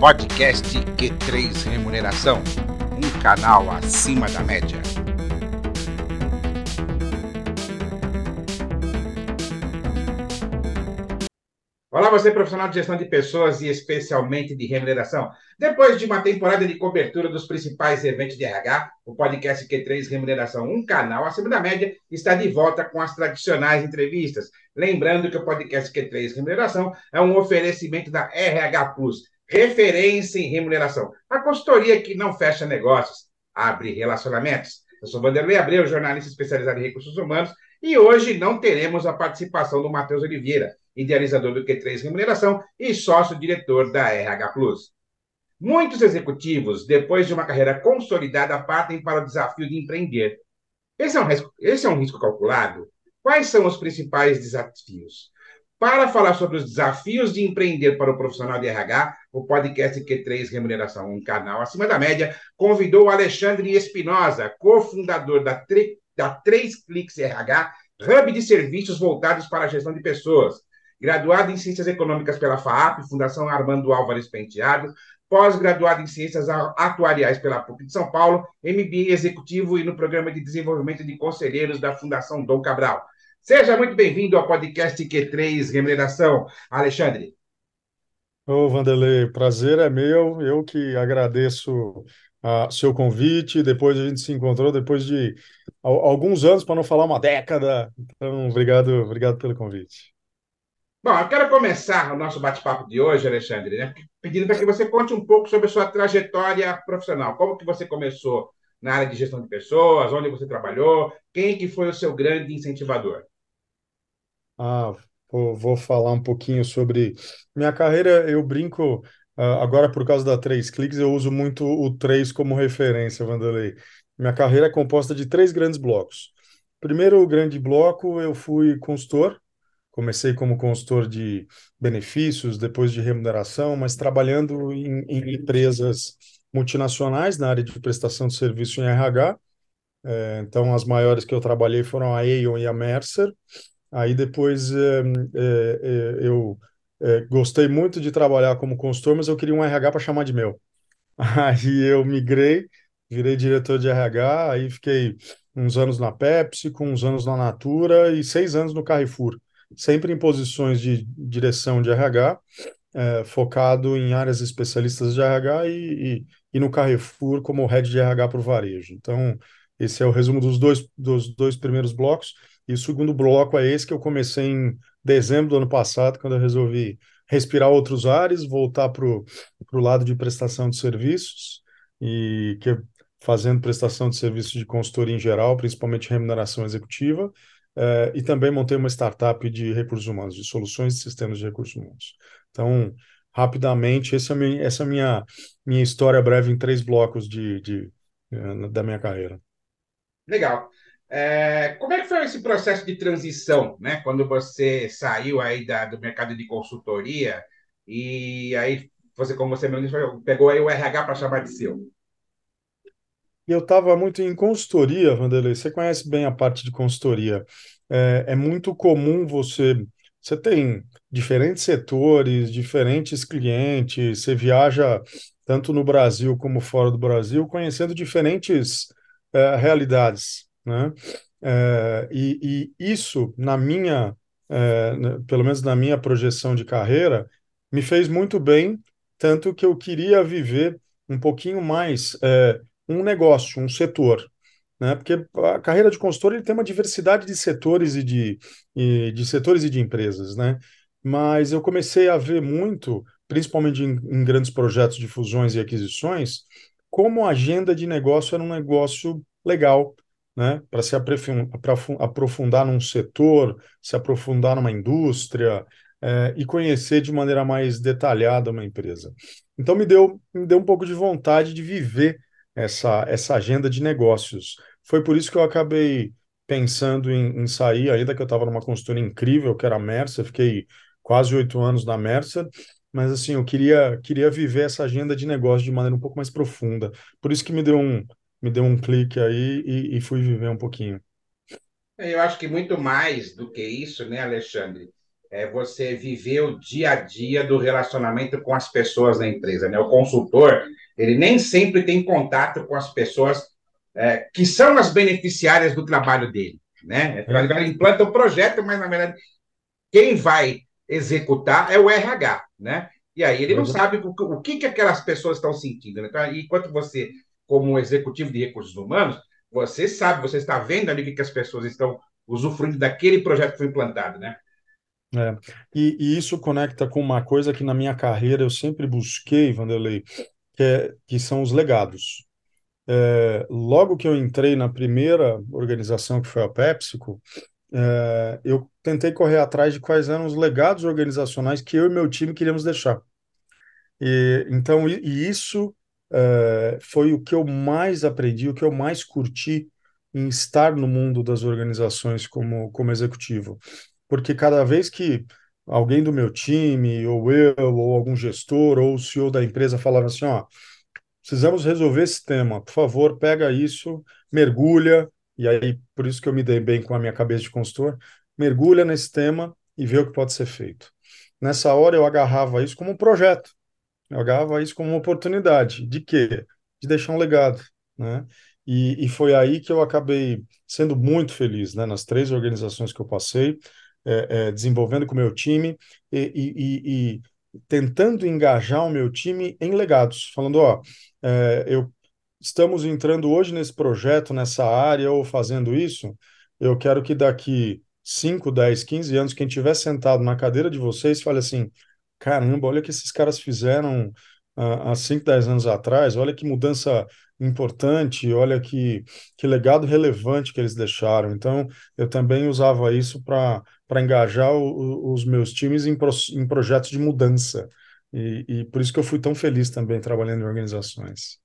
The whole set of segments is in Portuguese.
Podcast Q3 Remuneração, um canal acima da média. Olá, você profissional de gestão de pessoas e especialmente de remuneração. Depois de uma temporada de cobertura dos principais eventos de RH, o podcast Q3 Remuneração, um canal acima da média, está de volta com as tradicionais entrevistas. Lembrando que o podcast Q3 Remuneração é um oferecimento da RH Plus, referência em remuneração. A consultoria que não fecha negócios, abre relacionamentos. Eu sou Vanderlei Abreu, jornalista especializado em recursos humanos, e hoje não teremos a participação do Matheus Oliveira, idealizador do Q3 Remuneração e sócio-diretor da RH Plus. Muitos executivos, depois de uma carreira consolidada, partem para o desafio de empreender. Esse é um risco, esse é um risco calculado? Quais são os principais desafios? Para falar sobre os desafios de empreender para o profissional de RH, o podcast Q3 Remuneração, um canal acima da média, convidou o Alexandre Espinosa, cofundador da, da 3 Cliques RH, hub de serviços voltados para a gestão de pessoas. Graduado em Ciências Econômicas pela FAAP, Fundação Armando Álvares Penteado, pós-graduado em Ciências Atuariais pela PUC de São Paulo, MBA Executivo e no Programa de Desenvolvimento de Conselheiros da Fundação Dom Cabral. Seja muito bem-vindo ao podcast Q3 Remuneração, Alexandre. Ô, Vanderlei, prazer é meu. Eu que agradeço o seu convite. Depois a gente se encontrou depois de alguns anos, para não falar uma década. Então, obrigado, obrigado pelo convite. Bom, eu quero começar o nosso bate-papo de hoje, Alexandre, né, pedindo para que você conte um pouco sobre a sua trajetória profissional. Como que você começou na área de gestão de pessoas, onde você trabalhou, quem que foi o seu grande incentivador? Ah, vou, falar um pouquinho sobre minha carreira. Eu brinco, uh, agora por causa da Três Cliques, eu uso muito o 3 como referência, Vanderlei. Minha carreira é composta de três grandes blocos. Primeiro grande bloco, eu fui consultor, comecei como consultor de benefícios, depois de remuneração, mas trabalhando em, em empresas multinacionais na área de prestação de serviço em RH. É, então, as maiores que eu trabalhei foram a Aon e a Mercer. Aí depois é, é, eu gostei muito de trabalhar como consultor, mas eu queria um RH para chamar de meu. Aí eu migrei, virei diretor de RH, aí fiquei uns anos na Pepsi, com uns anos na Natura e seis anos no Carrefour, sempre em posições de direção de RH, é, focado em áreas especialistas de RH e, e, e no Carrefour como head de RH para o varejo. Então, esse é o resumo dos dois, dos dois primeiros blocos. E o segundo bloco é esse que eu comecei em dezembro do ano passado, quando eu resolvi respirar outros ares, voltar para o lado de prestação de serviços, e que fazendo prestação de serviços de consultoria em geral, principalmente remuneração executiva, eh, e também montei uma startup de recursos humanos, de soluções de sistemas de recursos humanos. Então, rapidamente, essa é a minha, essa é minha, minha história breve em três blocos de, de, eh, da minha carreira. Legal. É, como é que foi esse processo de transição, né? Quando você saiu aí da, do mercado de consultoria e aí você, como você mesmo disse, pegou aí o RH para chamar de seu? Eu estava muito em consultoria, Vanderlei. Você conhece bem a parte de consultoria. É, é muito comum você você tem diferentes setores, diferentes clientes, você viaja tanto no Brasil como fora do Brasil, conhecendo diferentes é, realidades né? É, e, e, isso, na minha, é, pelo menos na minha projeção de carreira, me fez muito bem, tanto que eu queria viver um pouquinho mais um negócio, um setor. Né? Porque a carreira de consultor ele tem uma diversidade de setores e de, e, de setores e de empresas, né? Mas eu comecei a ver muito, principalmente em, em grandes projetos de fusões e aquisições, como a agenda de negócio era um negócio legal, né, para se aprofundar num setor, se aprofundar numa indústria é, e conhecer de maneira mais detalhada uma empresa. Então me deu, me deu um pouco de vontade de viver essa, essa agenda de negócios. Foi por isso que eu acabei pensando em, em sair, ainda que eu estava numa consultoria incrível, que era a Mercer, fiquei quase oito anos na Mercer, mas assim, eu queria, queria viver essa agenda de negócio de maneira um pouco mais profunda. Por isso que me deu um, me deu um clique aí e, e fui viver um pouquinho. Eu acho que muito mais do que isso, né, Alexandre? é você viver o dia a dia do relacionamento com as pessoas na empresa. Né? O consultor, ele nem sempre tem contato com as pessoas é, que são as beneficiárias do trabalho dele. Né? Então, ele implanta o projeto, mas, na verdade, quem vai executar é o RH. Né? E aí ele não sabe o, o que, que aquelas pessoas estão sentindo. Né? Então, enquanto você, como executivo de recursos humanos, você sabe, você está vendo ali o que, que as pessoas estão usufruindo daquele projeto que foi implantado, né? É, e, e, isso conecta com uma coisa que na minha carreira eu sempre busquei, Vanderlei, que, é, que são os legados. É, logo que eu entrei na primeira organização, que foi a PepsiCo, é, eu tentei correr atrás de quais eram os legados organizacionais que eu e meu time queríamos deixar. E, então, e, e isso é, foi o que eu mais aprendi, o que eu mais curti em estar no mundo das organizações como, como executivo porque cada vez que alguém do meu time, ou eu, ou algum gestor, ou o CEO da empresa falava assim, ó, precisamos resolver esse tema, por favor, pega isso, mergulha, e aí, por isso que eu me dei bem com a minha cabeça de consultor, mergulha nesse tema e vê o que pode ser feito. Nessa hora eu agarrava isso como um projeto, eu agarrava isso como uma oportunidade. De quê? De deixar um legado, né? E, e foi aí que eu acabei sendo muito feliz, né? Nas três organizações que eu passei, é, é, desenvolvendo com o meu time e, e, e, tentando engajar o meu time em legados, falando, ó, é, eu estamos entrando hoje nesse projeto, nessa área, ou fazendo isso, eu quero que daqui 5, 10, 15 anos, quem estiver sentado na cadeira de vocês fale assim, caramba, olha o que esses caras fizeram há 5, 10 anos atrás, olha que mudança importante, olha que, que legado relevante que eles deixaram. Então, eu também usava isso para engajar o, os meus times em, pro, em projetos de mudança. E, e por isso que eu fui tão feliz também trabalhando em organizações.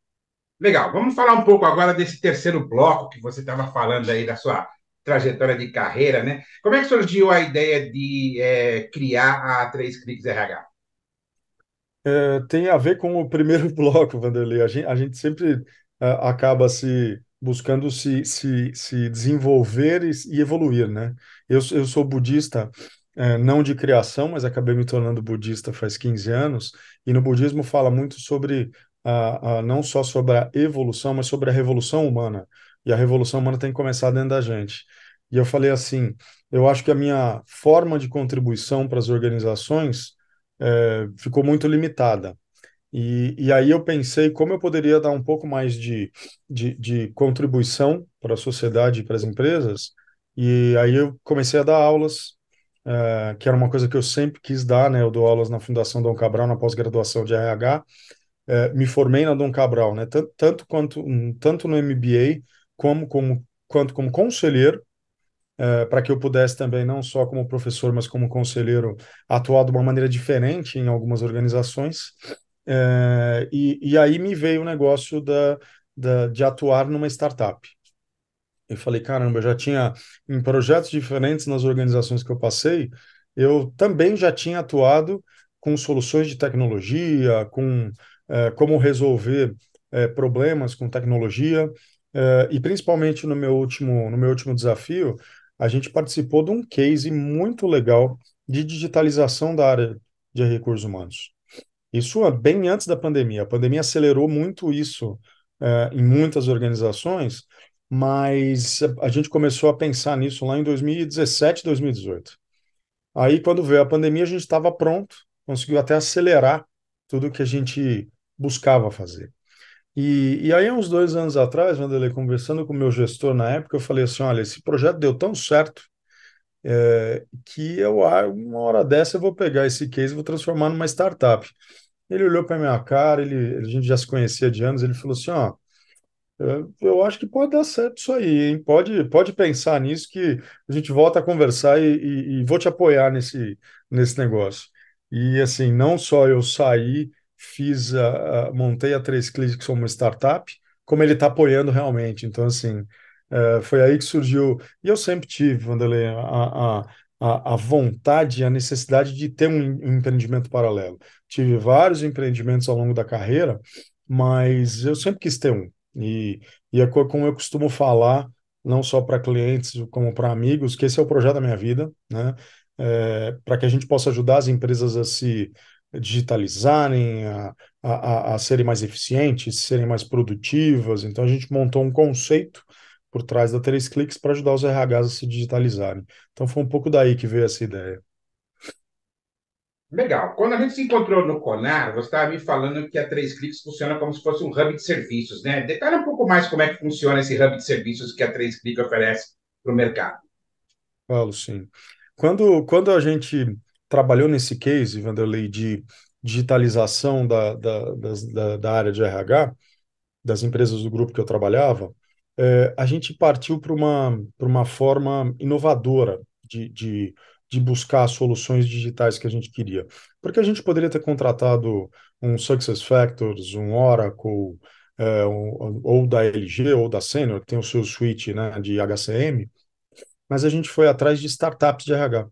Legal, vamos falar um pouco agora desse terceiro bloco que você estava falando aí da sua trajetória de carreira, né? Como é que surgiu a ideia de é, criar a 3 Cliques RH? É, tem a ver com o primeiro bloco, Vanderlei. A gente, a gente sempre acaba se buscando se, se, se desenvolver e, e evoluir, né? Eu, eu sou budista, é, não de criação, mas acabei me tornando budista faz 15 anos, e no budismo fala muito sobre, a, não só sobre a evolução, mas sobre a revolução humana. E a revolução humana tem que começar dentro da gente. E eu falei assim, eu acho que a minha forma de contribuição para as organizações é, ficou muito limitada. E, e aí eu pensei como eu poderia dar um pouco mais de, de, de contribuição para a sociedade e para as empresas. E aí eu comecei a dar aulas, uh, que era uma coisa que eu sempre quis dar, né? Eu dou aulas na Fundação Dom Cabral, na pós-graduação de RH. Uh, eh, me formei na Dom Cabral, né? Tanto, tanto, quanto, um, tanto no MBA como, como, quanto como conselheiro, uh, para que eu pudesse também, não só como professor, mas como conselheiro, atuar de uma maneira diferente em algumas organizações. É, e, e aí me veio o negócio da, da, de atuar numa startup. Eu falei, caramba, eu já tinha em projetos diferentes nas organizações que eu passei, eu também já tinha atuado com soluções de tecnologia, com é, como resolver é, problemas com tecnologia, é, e principalmente no meu último no meu último desafio, a gente participou de um case muito legal de digitalização da área de recursos humanos. Isso bem antes da pandemia. A pandemia acelerou muito isso é, em muitas organizações, mas a gente começou a pensar nisso lá em 2017, 2018. Aí, quando veio a pandemia, a gente estava pronto, conseguiu até acelerar tudo que a gente buscava fazer. E, e aí, uns dois anos atrás, Vanderlei, conversando com o meu gestor na época, eu falei assim: olha, esse projeto deu tão certo é, que eu, uma hora dessa, eu vou pegar esse case e vou transformar numa startup. Ele olhou para minha cara, ele, a gente já se conhecia de anos, ele falou assim, ó, eu, acho que pode dar certo isso aí, hein? Pode, pode pensar nisso que a gente volta a conversar e, e, e vou te apoiar nesse, nesse negócio. E assim, não só eu saí, fiz a, a montei a Três Cliques como startup, como ele está apoiando realmente. Então, assim, é, foi aí que surgiu. E eu sempre tive, Vanderlei, a, a, a, a vontade, a necessidade de ter um, um empreendimento paralelo. Tive vários empreendimentos ao longo da carreira, mas eu sempre quis ter um. E, e é como eu costumo falar, não só para clientes como para amigos, que esse é o projeto da minha vida, né? é, para que a gente possa ajudar as empresas a se digitalizarem, a, a, a serem mais eficientes, serem mais produtivas. Então, a gente montou um conceito por trás da Três Cliques para ajudar os RHs a se digitalizarem. Então, foi um pouco daí que veio essa ideia. Legal. Quando a gente se encontrou no Conar, você estava me falando que a Três Cliques funciona como se fosse um hub de serviços, né? Detalhe um pouco mais como é que funciona esse hub de serviços que a Três Cliques oferece para o mercado. Falo, sim. Quando, quando a gente trabalhou nesse case, Vanderlei, de digitalização da, da, da, da área de RH, das empresas do grupo que eu trabalhava, é, a gente partiu para uma, uma forma inovadora de, de, de buscar soluções digitais que a gente queria. Porque a gente poderia ter contratado um SuccessFactors, um Oracle, é, um, ou da LG, ou da Senior, tem o seu suite né, de HCM, mas a gente foi atrás de startups de RH,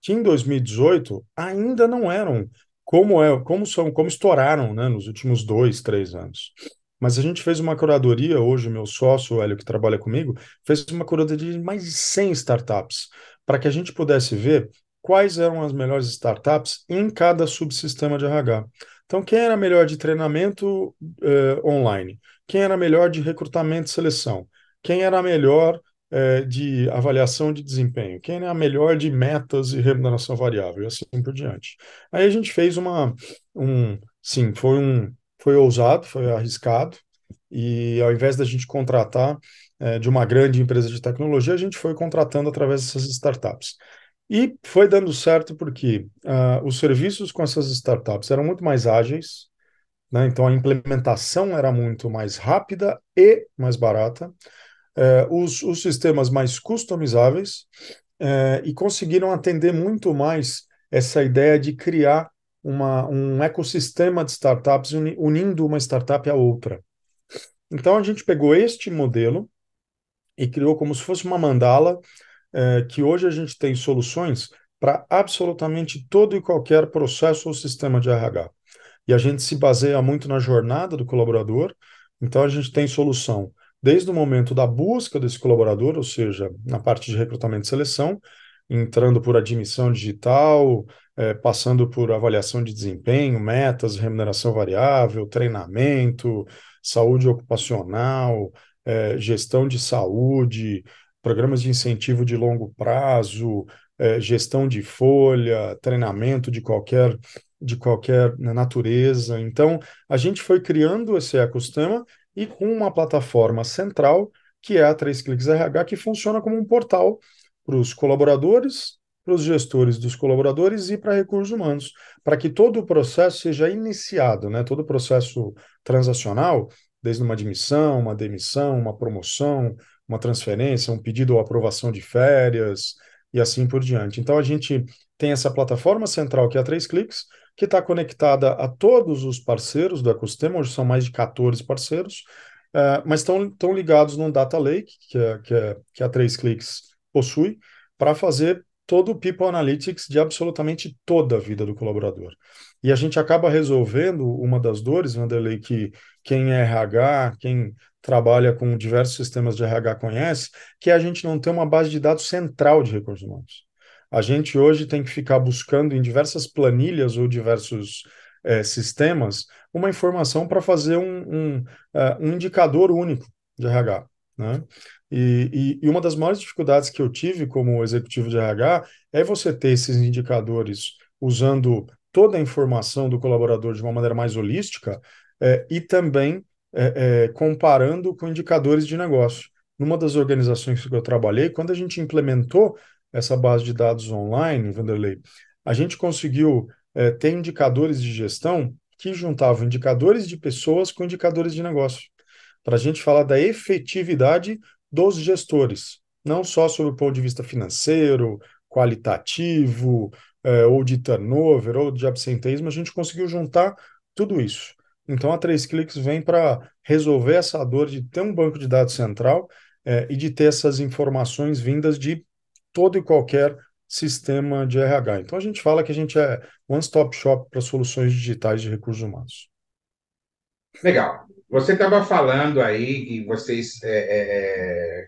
que em 2018 ainda não eram como é, como são, como estouraram, né, nos últimos dois, três anos. Mas a gente fez uma curadoria, hoje meu sócio, o Hélio, que trabalha comigo, fez uma curadoria de mais de 100 startups, para que a gente pudesse ver quais eram as melhores startups em cada subsistema de RH. Então, quem era melhor de treinamento eh, online? Quem era melhor de recrutamento e seleção? Quem era melhor é, de avaliação de desempenho, quem é a melhor de metas e remuneração variável, e assim por diante. Aí a gente fez uma, um, sim, foi um, foi ousado, foi arriscado, e ao invés da gente contratar é, de uma grande empresa de tecnologia, a gente foi contratando através dessas startups. E foi dando certo porque uh, os serviços com essas startups eram muito mais ágeis, né? então a implementação era muito mais rápida e mais barata é, os, os sistemas mais customizáveis é, e conseguiram atender muito mais essa ideia de criar uma, um ecossistema de startups uni, unindo uma startup a outra. Então a gente pegou este modelo e criou como se fosse uma mandala, é, que hoje a gente tem soluções para absolutamente todo e qualquer processo ou sistema de RH. E a gente se baseia muito na jornada do colaborador, então a gente tem solução desde o momento da busca desse colaborador, ou seja, na parte de recrutamento e seleção, entrando por admissão digital, é, passando por avaliação de desempenho, metas, remuneração variável, treinamento, saúde ocupacional, é, gestão de saúde, programas de incentivo de longo prazo, é, gestão de folha, treinamento de qualquer de qualquer natureza. Então, a gente foi criando esse ecossistema e com uma plataforma central, que é a 3 Cliques RH, que funciona como um portal para os colaboradores, para os gestores dos colaboradores e para recursos humanos, para que todo o processo seja iniciado, né? todo o processo transacional, desde uma admissão, uma demissão, uma promoção, uma transferência, um pedido ou aprovação de férias e assim por diante. Então a gente tem essa plataforma central que é a 3 Cliques, que está conectada a todos os parceiros do ecossistema, hoje são mais de 14 parceiros, uh, mas estão ligados num data lake, que, é, que, é, que a 3 Cliques possui, para fazer todo o People Analytics de absolutamente toda a vida do colaborador. E a gente acaba resolvendo uma das dores, Vanderlei, que quem é RH, quem trabalha com diversos sistemas de RH conhece, que é a gente não tem uma base de dados central de recursos humanos. A gente hoje tem que ficar buscando em diversas planilhas ou diversos é, sistemas uma informação para fazer um, um, uh, um, indicador único de RH. Né? E, e, e, uma das maiores dificuldades que eu tive como executivo de RH é você ter esses indicadores usando toda a informação do colaborador de uma maneira mais holística é, e também é, é, comparando com indicadores de negócio. Numa das organizações que eu trabalhei, quando a gente implementou essa base de dados online, Vanderlei, a gente conseguiu é, ter indicadores de gestão que juntavam indicadores de pessoas com indicadores de negócio, para a gente falar da efetividade dos gestores, não só sob o ponto de vista financeiro, qualitativo, é, ou de turnover, ou de absenteísmo, a gente conseguiu juntar tudo isso. Então, a Três Cliques vem para resolver essa dor de ter um banco de dados central é, e de ter essas informações vindas de todo e qualquer sistema de RH. Então a gente fala que a gente é one-stop shop para soluções digitais de recursos humanos. Legal. Você estava falando aí que vocês é, é, é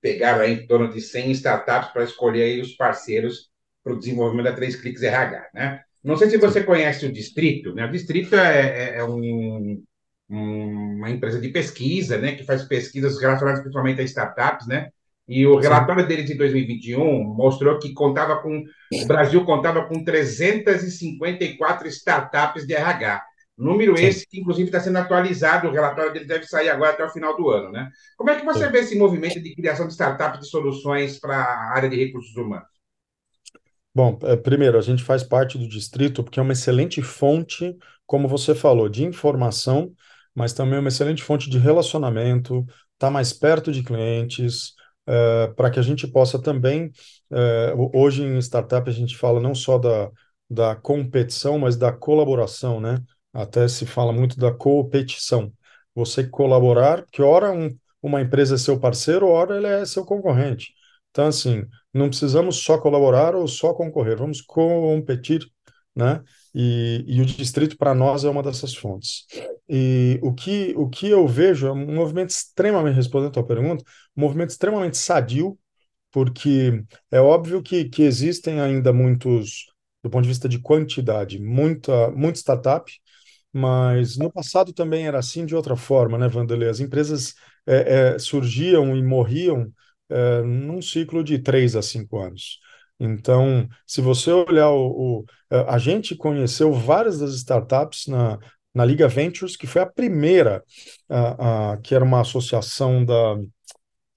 pegaram aí em torno de 100 startups para escolher aí os parceiros para o desenvolvimento da Três Cliques RH, né? Não sei se você conhece o Distrito, né? O Distrito é, é, é um, uma empresa de pesquisa, né? Que faz pesquisas relacionadas principalmente a startups, né? E o relatório deles de 2021 mostrou que contava com o Brasil contava com 354 startups de RH. Número Sim. esse que, inclusive, está sendo atualizado, o relatório dele deve sair agora até o final do ano. Né? Como é que você Sim. vê esse movimento de criação de startups de soluções para a área de recursos humanos? Bom, é, primeiro, a gente faz parte do distrito porque é uma excelente fonte, como você falou, de informação, mas também é uma excelente fonte de relacionamento, está mais perto de clientes, uh, para que a gente possa também. Uh, hoje em startup a gente fala não só da, da competição, mas da colaboração, né? Até se fala muito da competição. Você colaborar, que ora um, uma empresa é seu parceiro, ora ele é seu concorrente. Então, assim, não precisamos só colaborar ou só concorrer, vamos competir, né? E, e o distrito, para nós, é uma dessas fontes. E o que, o que eu vejo é um movimento extremamente, respondendo a tua pergunta, um movimento extremamente sadio, porque é óbvio que, que existem ainda muitos, do ponto de vista de quantidade, muita, muita startup, mas no passado também era assim de outra forma, né, Vanderlei? As empresas é, é, surgiam e morriam é, num ciclo de três a cinco anos. Então, se você olhar o, o, a gente conheceu várias das startups na, na Liga Ventures, que foi a primeira, a, a, que era uma associação da,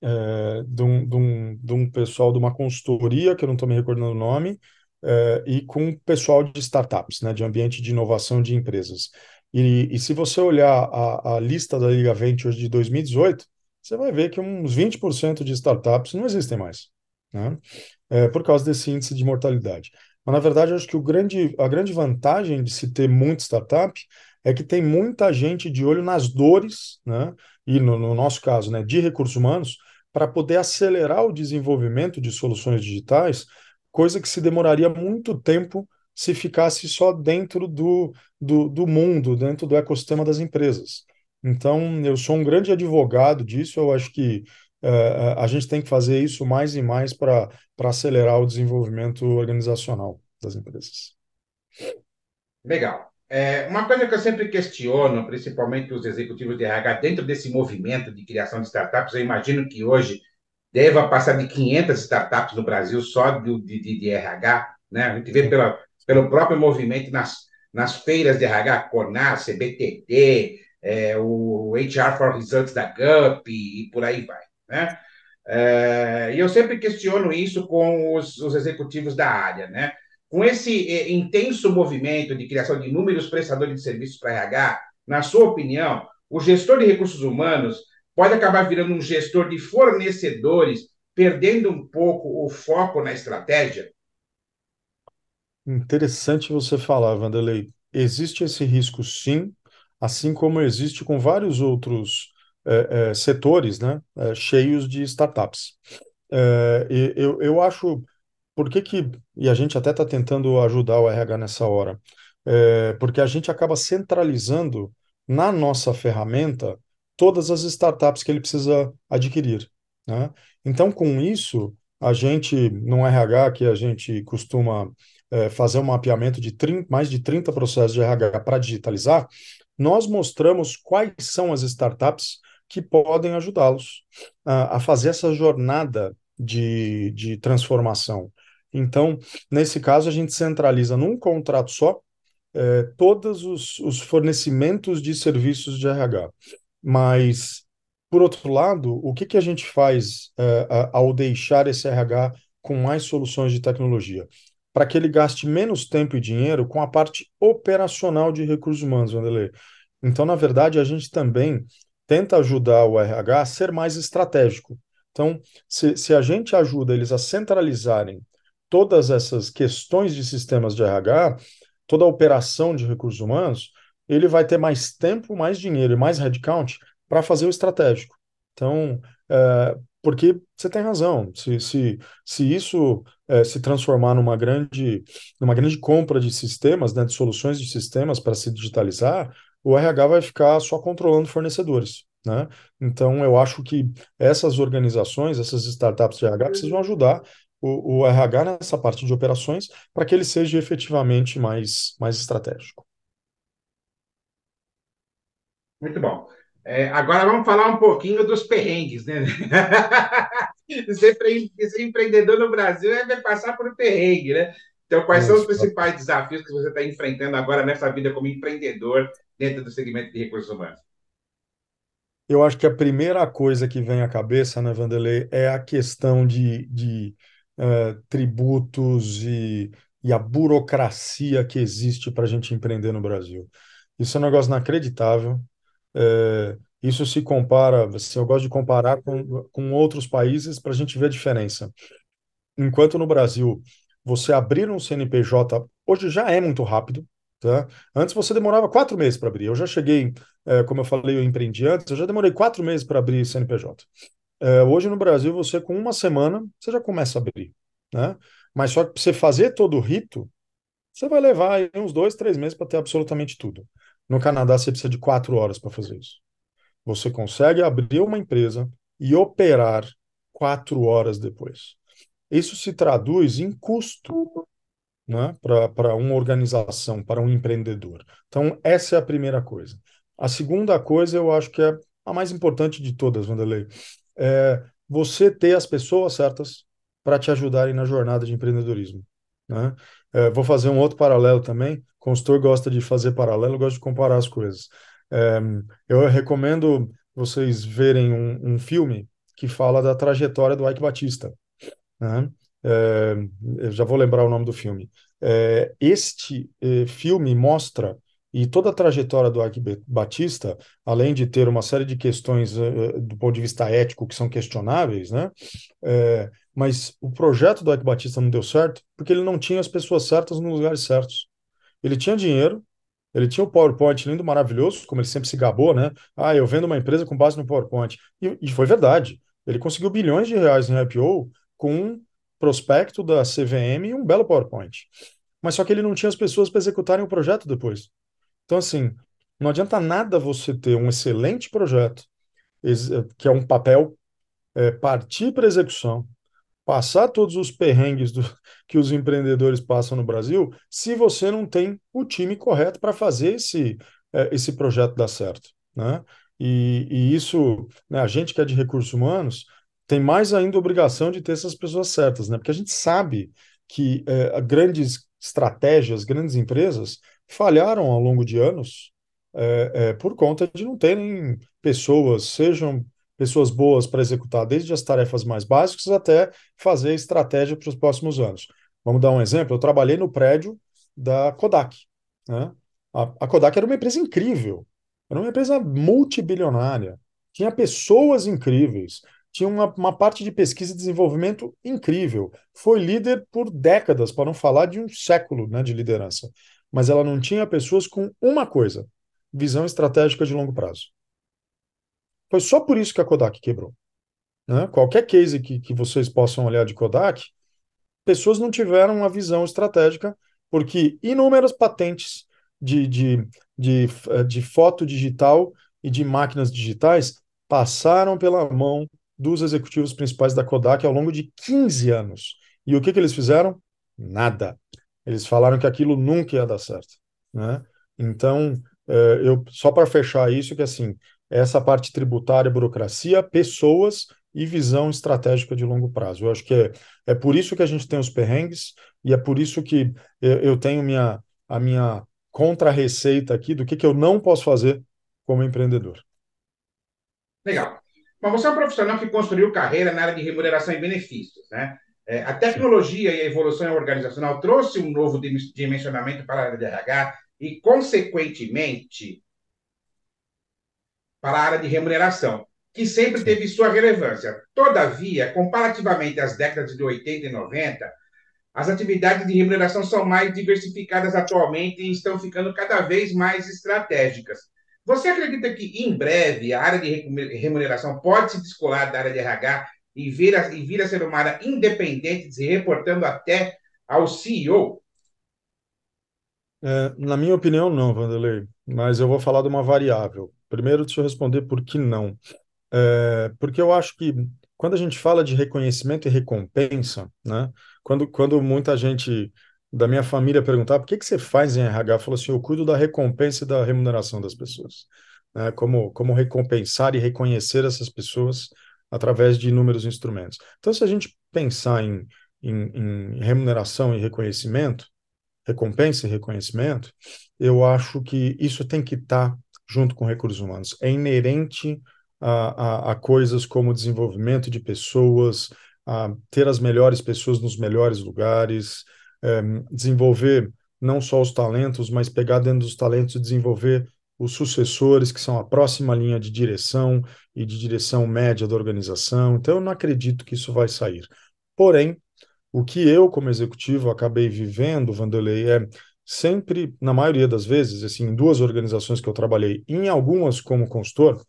é, de, um, de, um, de um pessoal de uma consultoria, que eu não estou me recordando o nome, é, e com pessoal de startups, né, de ambiente de inovação de empresas. E, e se você olhar a, a lista da Liga Ventures de 2018, você vai ver que uns 20% de startups não existem mais, né? É, por causa desse índice de mortalidade. Mas, na verdade, eu acho que o grande, a grande vantagem de se ter muita startup é que tem muita gente de olho nas dores, né? e no, no nosso caso, né, de recursos humanos, para poder acelerar o desenvolvimento de soluções digitais, coisa que se demoraria muito tempo se ficasse só dentro do, do, do mundo, dentro do ecossistema das empresas. Então, eu sou um grande advogado disso, eu acho que uh, a gente tem que fazer isso mais e mais para acelerar o desenvolvimento organizacional das empresas. Legal. É, uma coisa que eu sempre questiono, principalmente os executivos de RH, dentro desse movimento de criação de startups, eu imagino que hoje deva passar de 500 startups no Brasil só de, de, de RH, né? A gente vê pela, pelo próprio movimento nas, nas feiras de RH, CONAR, CBTT, é, o HR for Results da GUP e, por aí vai. Né? É, e eu sempre questiono isso com os, os, executivos da área. Né? Com esse é, intenso movimento de criação de inúmeros prestadores de serviços para RH, na sua opinião, o gestor de recursos humanos pode acabar virando um gestor de fornecedores, perdendo um pouco o foco na estratégia? Interessante você falar, Vanderlei. Existe esse risco, sim, assim como existe com vários outros é, é, setores né, é, cheios de startups. Eu, eu acho, por que que, e a gente até está tentando ajudar o RH nessa hora, porque a gente acaba centralizando na nossa ferramenta todas as startups que ele precisa adquirir. Né? Então, com isso, a gente, no RH, que a gente costuma é, fazer um mapeamento de 30, mais de 30 processos de RH para digitalizar, nós mostramos quais são as startups que podem ajudá-los a, a, fazer essa jornada de, de transformação. Então, nesse caso, a gente centraliza num contrato só é, todos os, os fornecimentos de serviços de RH. Mas, por outro lado, o que, que a gente faz é, ao deixar esse RH com mais soluções de tecnologia? para que ele gaste menos tempo e dinheiro com a parte operacional de recursos humanos, Vanderlei. Então, na verdade, a gente também tenta ajudar o RH a ser mais estratégico. Então, se, se a gente ajuda eles a centralizarem todas essas questões de sistemas de RH, toda a operação de recursos humanos, ele vai ter mais tempo, mais dinheiro e mais headcount para fazer o estratégico. Então, é, porque você tem razão, se, se, se isso é, se transformar numa grande, numa grande compra de sistemas, né, de soluções de sistemas para se digitalizar, o RH vai ficar só controlando fornecedores. Né? Então, eu acho que essas organizações, essas startups de RH, precisam ajudar o, o RH nessa parte de operações para que ele seja efetivamente mais, mais estratégico. Muito bom. É, agora vamos falar um pouquinho dos perrengues, né? ser, ser empreendedor no Brasil é passar por um perrengue, né? Então, quais são os principais desafios que você está enfrentando agora nessa vida como empreendedor dentro do segmento de recursos humanos? Eu acho que a primeira coisa que vem à cabeça, né, Vanderlei, é a questão de, de uh, tributos e, e a burocracia que existe para a gente empreender no Brasil. Isso é um negócio inacreditável. É, isso se compara, assim, eu gosto de comparar com, com outros países para a gente ver a diferença. Enquanto no Brasil, você abrir um CNPJ hoje já é muito rápido, tá? Antes você demorava quatro meses para abrir. Eu já cheguei, é, como eu falei, eu empreendi antes, eu já demorei quatro meses para abrir CNPJ. É, hoje no Brasil, você com uma semana, você já começa a abrir, né? Mas só que para você fazer todo o rito, você vai levar uns dois, três meses para ter absolutamente tudo. No Canadá, você precisa de quatro horas para fazer isso. Você consegue abrir uma empresa e operar quatro horas depois. Isso se traduz em custo né, para uma organização, para um empreendedor. Então, essa é a primeira coisa. A segunda coisa, eu acho que é a mais importante de todas, Vanderlei, é você ter as pessoas certas para te ajudarem na jornada de empreendedorismo. Né? É, vou fazer um outro paralelo também. Consultor gosta de fazer paralelo, gosta de comparar as coisas. É, eu recomendo vocês verem um, um, filme que fala da trajetória do Ike Batista. Né? É, eu já vou lembrar o nome do filme. É, este é, filme mostra e toda a trajetória do Ike Batista, além de ter uma série de questões uh, do ponto de vista ético que são questionáveis, né? É, mas o projeto do Ike Batista não deu certo porque ele não tinha as pessoas certas nos lugares certos. Ele tinha dinheiro, ele tinha o PowerPoint lindo, maravilhoso, como ele sempre se gabou, né? Ah, eu vendo uma empresa com base no PowerPoint. E, e foi verdade. Ele conseguiu bilhões de reais em IPO com um prospecto da CVM e um belo PowerPoint. Mas só que ele não tinha as pessoas para executarem o projeto depois. Então, assim, não adianta nada você ter um excelente projeto, que é um papel, é, partir para execução, passar todos os perrengues do, que os empreendedores passam no Brasil, se você não tem o time correto para fazer esse, é, esse projeto dar certo. Né? E, e isso, né, a gente que é de recursos humanos, tem mais ainda a obrigação de ter essas pessoas certas, né? porque a gente sabe que é, grandes estratégias, grandes empresas falharam ao longo de anos é, é, por conta de não terem pessoas, sejam pessoas boas para executar desde as tarefas mais básicas até fazer estratégia para os próximos anos. Vamos dar um exemplo. Eu trabalhei no prédio da Kodak. Né? A, a Kodak era uma empresa incrível, era uma empresa multibilionária, tinha pessoas incríveis, tinha uma, uma parte de pesquisa e desenvolvimento incrível, foi líder por décadas, para não falar de um século né, de liderança. Mas ela não tinha pessoas com uma coisa: visão estratégica de longo prazo. Foi só por isso que a Kodak quebrou. Né? Qualquer case que, que vocês possam olhar de Kodak, pessoas não tiveram uma visão estratégica, porque inúmeras patentes de, de, de, de foto digital e de máquinas digitais passaram pela mão dos executivos principais da Kodak ao longo de 15 anos. E o que, que eles fizeram? Nada. Eles falaram que aquilo nunca ia dar certo. Né? Então, eh, eu só para fechar isso, que assim, essa parte tributária, burocracia, pessoas e visão estratégica de longo prazo. Eu acho que é, é por isso que a gente tem os perrengues e é por isso que eu, eu tenho minha, a minha contra-receita aqui do que, que eu não posso fazer como empreendedor. Legal. Mas você é um profissional que construiu carreira na área de remuneração e benefícios, né? É, a tecnologia e a evolução organizacional trouxe um novo dimensionamento para a área de RH e, consequentemente, para a área de remuneração, que sempre teve sua relevância. Todavia, comparativamente às décadas de 80 e 90, as atividades de remuneração são mais diversificadas atualmente e estão ficando cada vez mais estratégicas. Você acredita que, em breve, a área de remuneração pode se descolar da área de RH e vir a, e vir a ser uma área independente, se reportando até ao CEO? É, na minha opinião, não, Vanderlei, mas eu vou falar de uma variável. Primeiro, deixa eu responder por que não. É, porque eu acho que quando a gente fala de reconhecimento e recompensa, né? Quando, quando muita gente da minha família perguntava por que, que você faz em RH, eu falo assim, eu cuido da recompensa e da remuneração das pessoas. Né? Como, como recompensar e reconhecer essas pessoas através de inúmeros instrumentos. Então, se a gente pensar em, em, em remuneração e reconhecimento, recompensa e reconhecimento, eu acho que isso tem que estar junto com recursos humanos. É inerente a, a, a coisas como desenvolvimento de pessoas, a ter as melhores pessoas nos melhores lugares, é, desenvolver não só os talentos, mas pegar dentro dos talentos e desenvolver os sucessores, que são a próxima linha de direção e de direção média da organização. Então, eu não acredito que isso vai sair. Porém, o que eu, como executivo, acabei vivendo, Vanderlei, é sempre, na maioria das vezes, assim, em duas organizações que eu trabalhei, em algumas como consultor,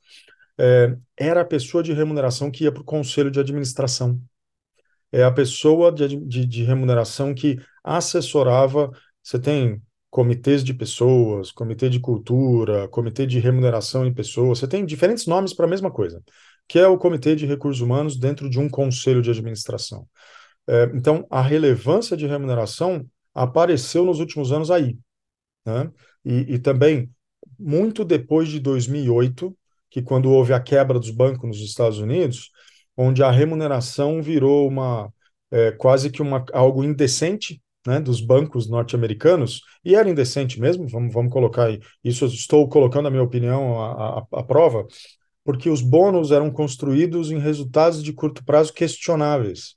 é, era a pessoa de remuneração que ia para o conselho de administração. É a pessoa de, de, de remuneração que assessorava. Você tem comitês de pessoas, comitê de cultura, comitê de remuneração em pessoas, você tem diferentes nomes para a mesma coisa, que é o comitê de recursos humanos dentro de um conselho de administração. É, então, a relevância de remuneração apareceu nos últimos anos aí. Né? E, e também, muito depois de 2008, que quando houve a quebra dos bancos nos Estados Unidos, onde a remuneração virou uma é, quase que uma, algo indecente né, dos bancos norte-americanos, e era indecente mesmo, vamos, vamos colocar isso, estou colocando a minha opinião à, à, à prova, porque os bônus eram construídos em resultados de curto prazo questionáveis.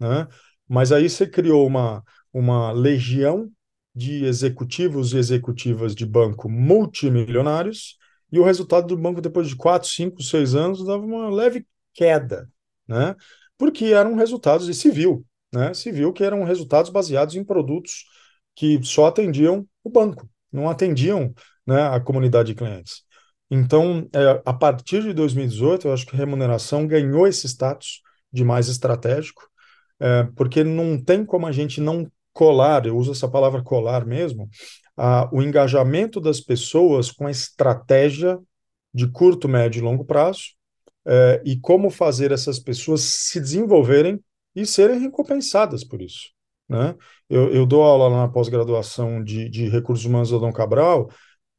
Né? Mas aí você criou uma, uma legião de executivos e executivas de banco multimilionários, e o resultado do banco, depois de quatro, cinco, seis anos, dava uma leve queda, né? porque eram resultados, e se viu, né? se viu que eram resultados baseados em produtos que só atendiam o banco, não atendiam né, a comunidade de clientes. Então, é, a partir de 2018, eu acho que a remuneração ganhou esse status de mais estratégico, é, porque não tem como a gente não colar, eu uso essa palavra colar mesmo, a, o engajamento das pessoas com a estratégia de curto, médio e longo prazo é, e como fazer essas pessoas se desenvolverem e serem recompensadas por isso. Né? Eu, eu dou aula na pós-graduação de, de recursos humanos da Dom Cabral,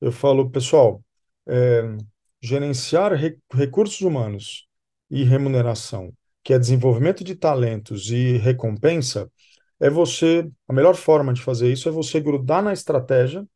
eu falo, pessoal, é, gerenciar re, recursos humanos e remuneração que é desenvolvimento de talentos e recompensa, é você, a melhor forma de fazer isso é você grudar na estratégia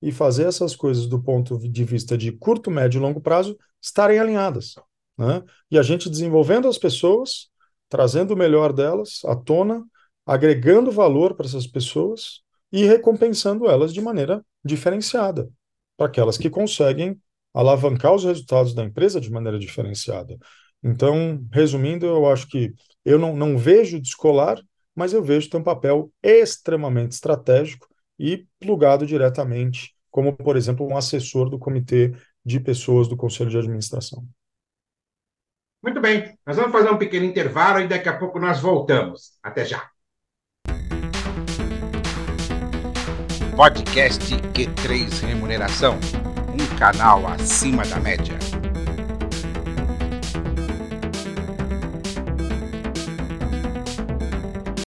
e fazer essas coisas do ponto de vista de curto, médio e longo prazo estarem alinhadas. Né? E a gente desenvolvendo as pessoas, trazendo o melhor delas à tona, agregando valor para essas pessoas e recompensando elas de maneira diferenciada, para aquelas que conseguem alavancar os resultados da empresa de maneira diferenciada. Então, resumindo, eu acho que eu não, não vejo descolar, mas eu vejo ter um papel extremamente estratégico e plugado diretamente, como, por exemplo, um assessor do comitê de pessoas do Conselho de Administração. Muito bem, nós vamos fazer um pequeno intervalo e daqui a pouco nós voltamos. Até já. Podcast Q3 Remuneração um canal acima da média.